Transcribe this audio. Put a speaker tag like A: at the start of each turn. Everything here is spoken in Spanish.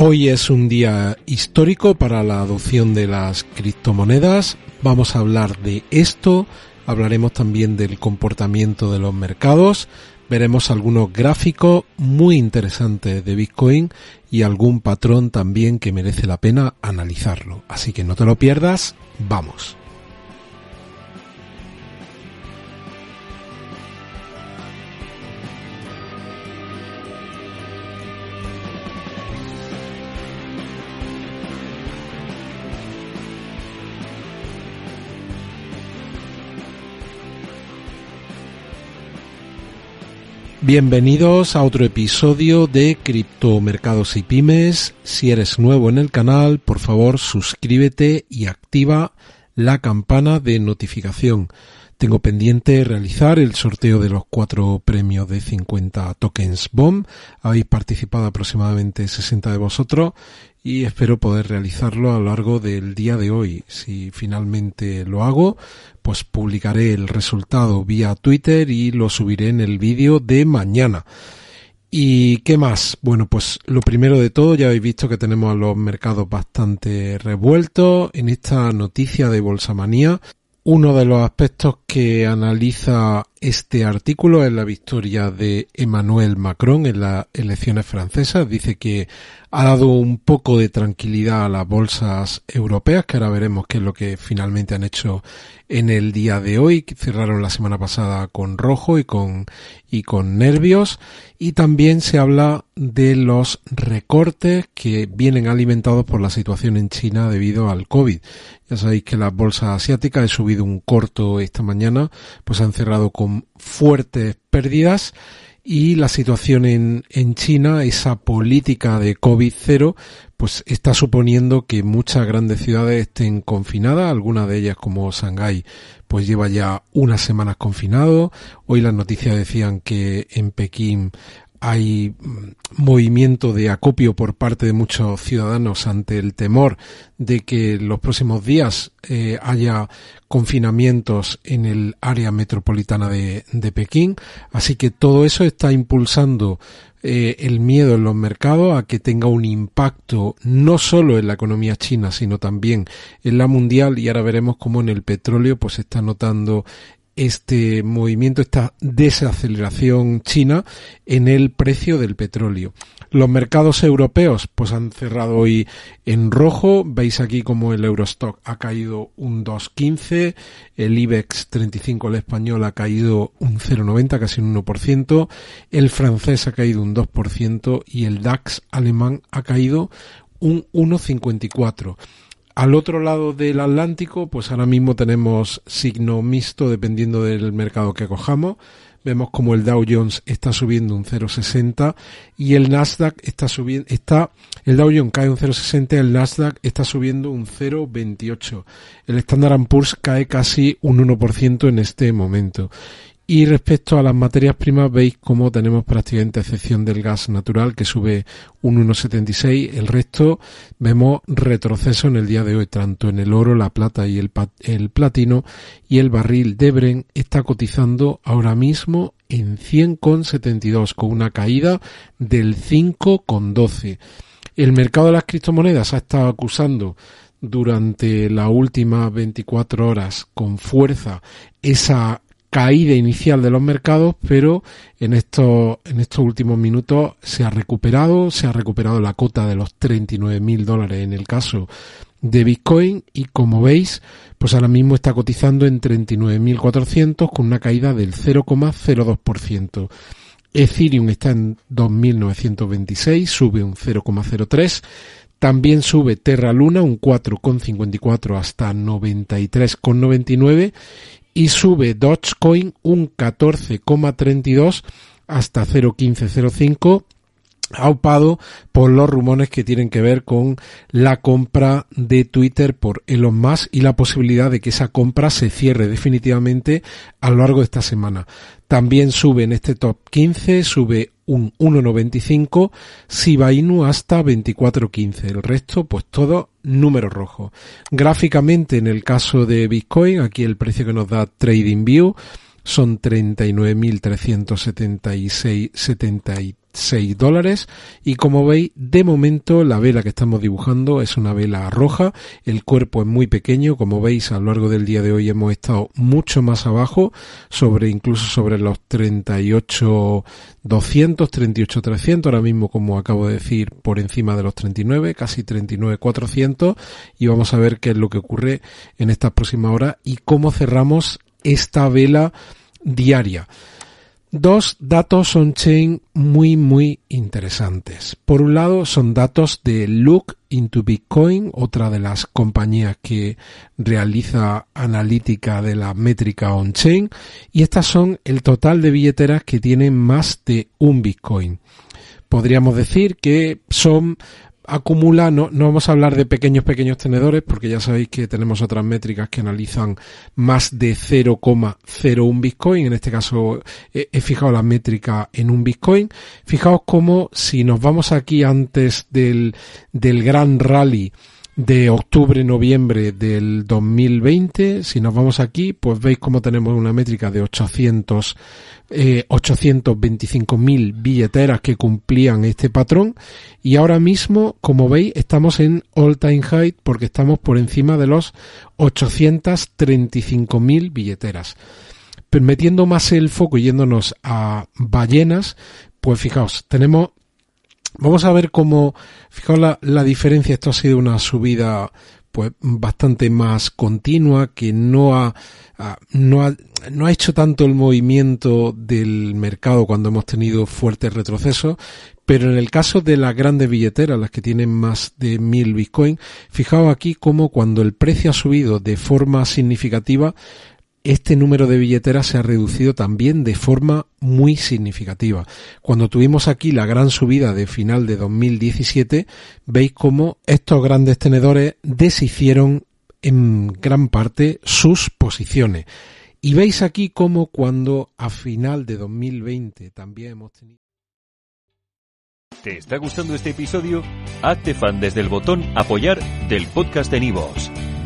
A: Hoy es un día histórico para la adopción de las criptomonedas. Vamos a hablar de esto, hablaremos también del comportamiento de los mercados, veremos algunos gráficos muy interesantes de Bitcoin y algún patrón también que merece la pena analizarlo. Así que no te lo pierdas, vamos. Bienvenidos a otro episodio de Criptomercados y Pymes. Si eres nuevo en el canal, por favor suscríbete y activa la campana de notificación. Tengo pendiente realizar el sorteo de los cuatro premios de 50 tokens BOM. Habéis participado aproximadamente 60 de vosotros y espero poder realizarlo a lo largo del día de hoy. Si finalmente lo hago, pues publicaré el resultado vía Twitter y lo subiré en el vídeo de mañana. ¿Y qué más? Bueno, pues lo primero de todo, ya habéis visto que tenemos a los mercados bastante revueltos. En esta noticia de Bolsamanía uno de los aspectos que analiza este artículo es la victoria de Emmanuel Macron en las elecciones francesas. Dice que ha dado un poco de tranquilidad a las bolsas europeas, que ahora veremos qué es lo que finalmente han hecho en el día de hoy. Cerraron la semana pasada con rojo y con, y con nervios. Y también se habla de los recortes que vienen alimentados por la situación en China debido al COVID. Ya sabéis que las bolsas asiáticas, he subido un corto esta mañana, pues han cerrado con fuertes pérdidas y la situación en, en China, esa política de COVID-0, pues está suponiendo que muchas grandes ciudades estén confinadas, algunas de ellas como Shanghái, pues lleva ya unas semanas confinado. Hoy las noticias decían que en Pekín hay mm, movimiento de acopio por parte de muchos ciudadanos ante el temor de que los próximos días eh, haya confinamientos en el área metropolitana de, de, Pekín. Así que todo eso está impulsando eh, el miedo en los mercados a que tenga un impacto no solo en la economía china, sino también en la mundial. Y ahora veremos cómo en el petróleo pues se está notando este movimiento, esta desaceleración china en el precio del petróleo. Los mercados europeos pues han cerrado hoy en rojo. Veis aquí como el Eurostock ha caído un 2.15, el IBEX 35 el español ha caído un 0.90, casi un 1%, el francés ha caído un 2% y el DAX alemán ha caído un 1.54. Al otro lado del Atlántico, pues ahora mismo tenemos signo mixto dependiendo del mercado que cojamos. Vemos como el Dow Jones está subiendo un 0,60 y el Nasdaq está subiendo, está, el Dow Jones cae un 0,60, el Nasdaq está subiendo un 0,28. El Standard Poor's cae casi un 1% en este momento. Y respecto a las materias primas, veis cómo tenemos prácticamente excepción del gas natural que sube un 1,76. El resto vemos retroceso en el día de hoy, tanto en el oro, la plata y el, el platino. Y el barril de Bren está cotizando ahora mismo en 100,72 con una caída del 5,12. El mercado de las criptomonedas ha estado acusando durante las últimas 24 horas con fuerza esa caída inicial de los mercados, pero en estos, en estos últimos minutos se ha recuperado, se ha recuperado la cota de los 39 mil dólares en el caso de Bitcoin y como veis, pues ahora mismo está cotizando en 39.400 con una caída del 0,02%. Ethereum está en 2.926, sube un 0,03. También sube Terra Luna un 4,54 hasta 93,99 y sube Dogecoin un 14,32 hasta 0,1505 aupado por los rumores que tienen que ver con la compra de Twitter por Elon Musk y la posibilidad de que esa compra se cierre definitivamente a lo largo de esta semana. También sube en este top 15, sube un 1,95, Shiba Inu hasta 24,15. El resto, pues todo número rojo. Gráficamente, en el caso de Bitcoin, aquí el precio que nos da TradingView son 39.376 6 dólares. Y como veis de momento la vela que estamos dibujando es una vela roja. El cuerpo es muy pequeño. Como veis a lo largo del día de hoy hemos estado mucho más abajo sobre incluso sobre los 38 200 38 300 ahora mismo como acabo de decir por encima de los 39 casi 39 400 y vamos a ver qué es lo que ocurre en estas próximas horas y cómo cerramos esta vela diaria dos datos on-chain muy muy interesantes. Por un lado son datos de Look into Bitcoin, otra de las compañías que realiza analítica de la métrica on-chain, y estas son el total de billeteras que tienen más de un Bitcoin. Podríamos decir que son acumula, no, no vamos a hablar de pequeños, pequeños tenedores, porque ya sabéis que tenemos otras métricas que analizan más de 0,01 Bitcoin. En este caso he, fijado la métrica en un Bitcoin. Fijaos cómo si nos vamos aquí antes del, del gran rally de octubre-noviembre del 2020, si nos vamos aquí, pues veis cómo tenemos una métrica de 800, eh, 825.000 billeteras que cumplían este patrón y ahora mismo, como veis, estamos en all time high porque estamos por encima de los 835.000 billeteras. Permitiendo más el foco yéndonos a ballenas, pues fijaos, tenemos Vamos a ver cómo, fijaos la, la diferencia, esto ha sido una subida pues bastante más continua que no ha, no ha, no ha hecho tanto el movimiento del mercado cuando hemos tenido fuertes retrocesos, pero en el caso de las grandes billeteras, las que tienen más de mil bitcoin, fijaos aquí cómo cuando el precio ha subido de forma significativa, este número de billeteras se ha reducido también de forma muy significativa. Cuando tuvimos aquí la gran subida de final de 2017, veis cómo estos grandes tenedores deshicieron en gran parte sus posiciones. Y veis aquí cómo cuando a final de 2020 también hemos tenido...
B: ¿Te está gustando este episodio? Hazte fan desde el botón apoyar del podcast de Nivos.